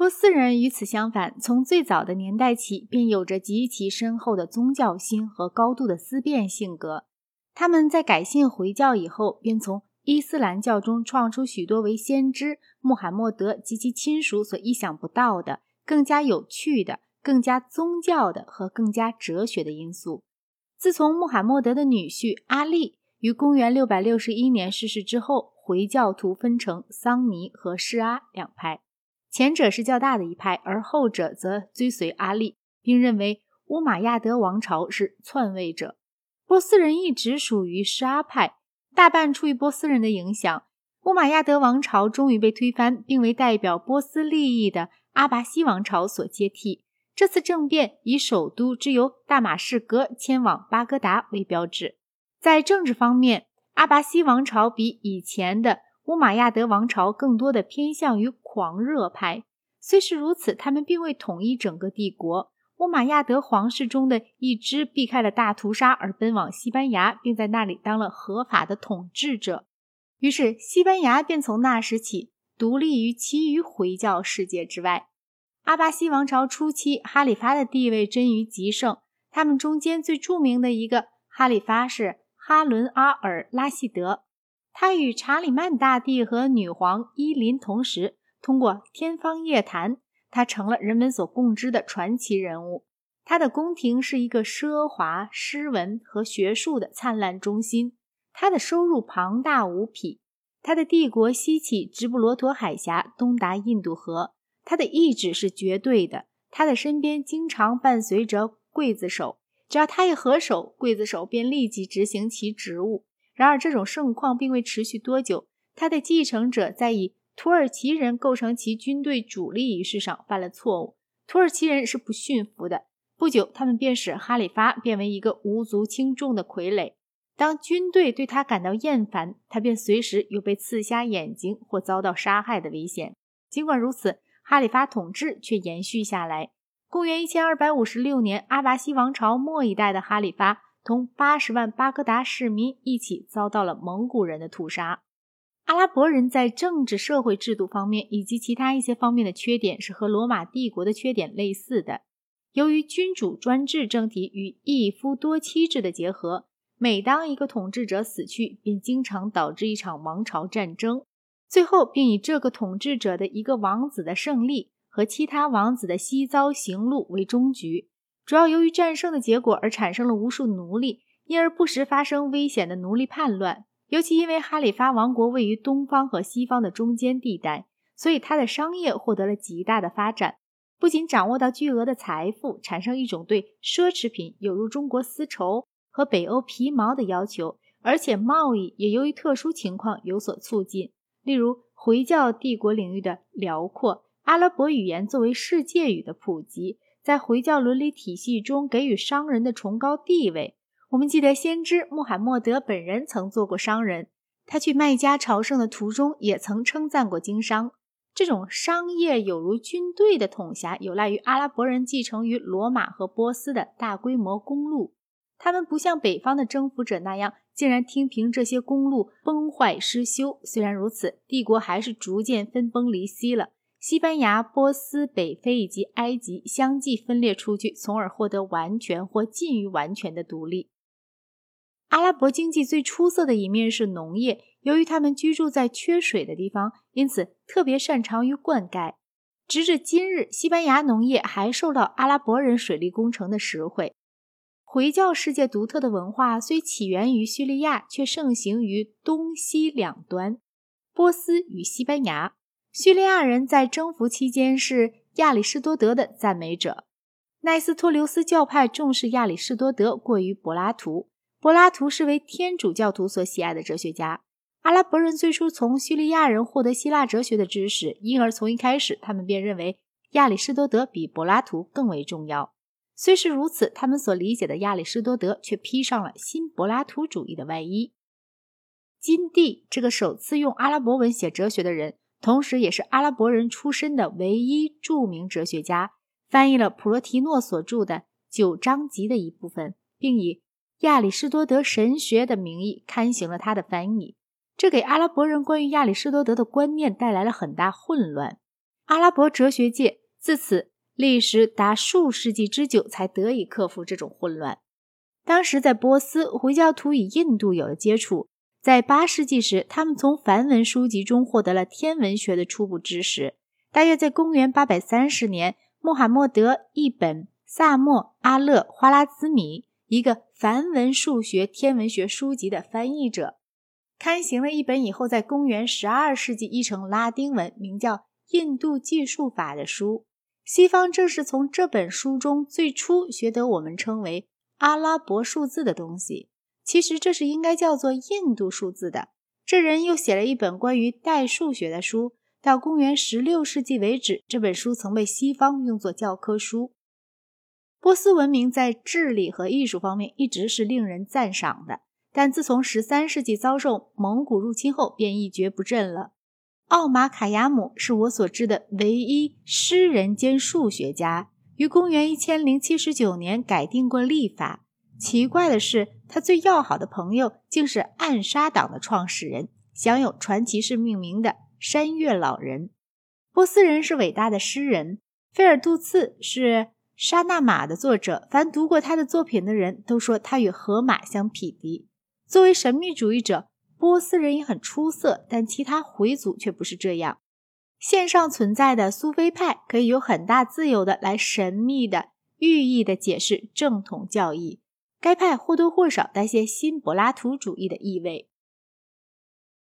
波斯人与此相反，从最早的年代起便有着极其深厚的宗教心和高度的思辨性格。他们在改信回教以后，便从伊斯兰教中创出许多为先知穆罕默德及其亲属所意想不到的、更加有趣的、更加宗教的和更加哲学的因素。自从穆罕默德的女婿阿利于公元661年逝世之后，回教徒分成桑尼和施阿两派。前者是较大的一派，而后者则追随阿力，并认为乌玛亚德王朝是篡位者。波斯人一直属于施阿派，大半出于波斯人的影响。乌玛亚德王朝终于被推翻，并为代表波斯利益的阿拔西王朝所接替。这次政变以首都之由大马士革迁往巴格达为标志。在政治方面，阿拔西王朝比以前的。乌玛亚德王朝更多的偏向于狂热派，虽是如此，他们并未统一整个帝国。乌马亚德皇室中的一支避开了大屠杀而奔往西班牙，并在那里当了合法的统治者。于是，西班牙便从那时起独立于其余回教世界之外。阿巴西王朝初期，哈里发的地位臻于极盛。他们中间最著名的一个哈里发是哈伦阿尔拉希德。他与查理曼大帝和女皇伊琳同时通过天方夜谭，他成了人们所共知的传奇人物。他的宫廷是一个奢华、诗文和学术的灿烂中心。他的收入庞大无匹。他的帝国西起直布罗陀海峡，东达印度河。他的意志是绝对的。他的身边经常伴随着刽子手，只要他一合手，刽子手便立即执行其职务。然而，这种盛况并未持续多久。他的继承者在以土耳其人构成其军队主力一事上犯了错误。土耳其人是不驯服的。不久，他们便使哈里发变为一个无足轻重的傀儡。当军队对他感到厌烦，他便随时有被刺瞎眼睛或遭到杀害的危险。尽管如此，哈里发统治却延续下来。公元一千二百五十六年，阿拔西王朝末一代的哈里发。同八十万巴格达市民一起遭到了蒙古人的屠杀。阿拉伯人在政治、社会制度方面以及其他一些方面的缺点是和罗马帝国的缺点类似的。由于君主专制政体与一夫多妻制的结合，每当一个统治者死去，便经常导致一场王朝战争，最后并以这个统治者的一个王子的胜利和其他王子的西遭行路为终局。主要由于战胜的结果而产生了无数奴隶，因而不时发生危险的奴隶叛乱。尤其因为哈里发王国位于东方和西方的中间地带，所以他的商业获得了极大的发展。不仅掌握到巨额的财富，产生一种对奢侈品，有如中国丝绸和北欧皮毛的要求，而且贸易也由于特殊情况有所促进，例如回教帝国领域的辽阔，阿拉伯语言作为世界语的普及。在回教伦理体系中给予商人的崇高地位。我们记得先知穆罕默德本人曾做过商人，他去麦加朝圣的途中也曾称赞过经商。这种商业有如军队的统辖，有赖于阿拉伯人继承于罗马和波斯的大规模公路。他们不像北方的征服者那样，竟然听凭这些公路崩坏失修。虽然如此，帝国还是逐渐分崩离析了。西班牙、波斯、北非以及埃及相继分裂出去，从而获得完全或近于完全的独立。阿拉伯经济最出色的一面是农业，由于他们居住在缺水的地方，因此特别擅长于灌溉。直至今日，西班牙农业还受到阿拉伯人水利工程的实惠。回教世界独特的文化虽起源于叙利亚，却盛行于东西两端，波斯与西班牙。叙利亚人在征服期间是亚里士多德的赞美者。奈斯托留斯教派重视亚里士多德过于柏拉图。柏拉图是为天主教徒所喜爱的哲学家。阿拉伯人最初从叙利亚人获得希腊哲学的知识，因而从一开始他们便认为亚里士多德比柏拉图更为重要。虽是如此，他们所理解的亚里士多德却披上了新柏拉图主义的外衣。金地这个首次用阿拉伯文写哲学的人。同时，也是阿拉伯人出身的唯一著名哲学家，翻译了普罗提诺所著的《九章集》的一部分，并以亚里士多德神学的名义刊行了他的翻译。这给阿拉伯人关于亚里士多德的观念带来了很大混乱。阿拉伯哲学界自此历时达数世纪之久，才得以克服这种混乱。当时在波斯，回教徒与印度有了接触。在八世纪时，他们从梵文书籍中获得了天文学的初步知识。大约在公元八百三十年，穆罕默德·一本·萨默阿勒·花拉兹米，一个梵文数学天文学书籍的翻译者，刊行了一本以后在公元十二世纪译成拉丁文，名叫《印度计数法》的书。西方正是从这本书中最初学得我们称为阿拉伯数字的东西。其实这是应该叫做印度数字的。这人又写了一本关于代数学的书。到公元十六世纪为止，这本书曾被西方用作教科书。波斯文明在智力和艺术方面一直是令人赞赏的，但自从十三世纪遭受蒙古入侵后，便一蹶不振了。奥马卡亚姆是我所知的唯一诗人兼数学家，于公元一千零七十九年改定过历法。奇怪的是，他最要好的朋友竟是暗杀党的创始人，享有传奇式命名的山岳老人。波斯人是伟大的诗人，菲尔杜茨是沙纳马的作者。凡读过他的作品的人都说他与荷马相匹敌。作为神秘主义者，波斯人也很出色，但其他回族却不是这样。线上存在的苏菲派可以有很大自由的来神秘的寓意的解释正统教义。该派或多或少带些新柏拉图主义的意味。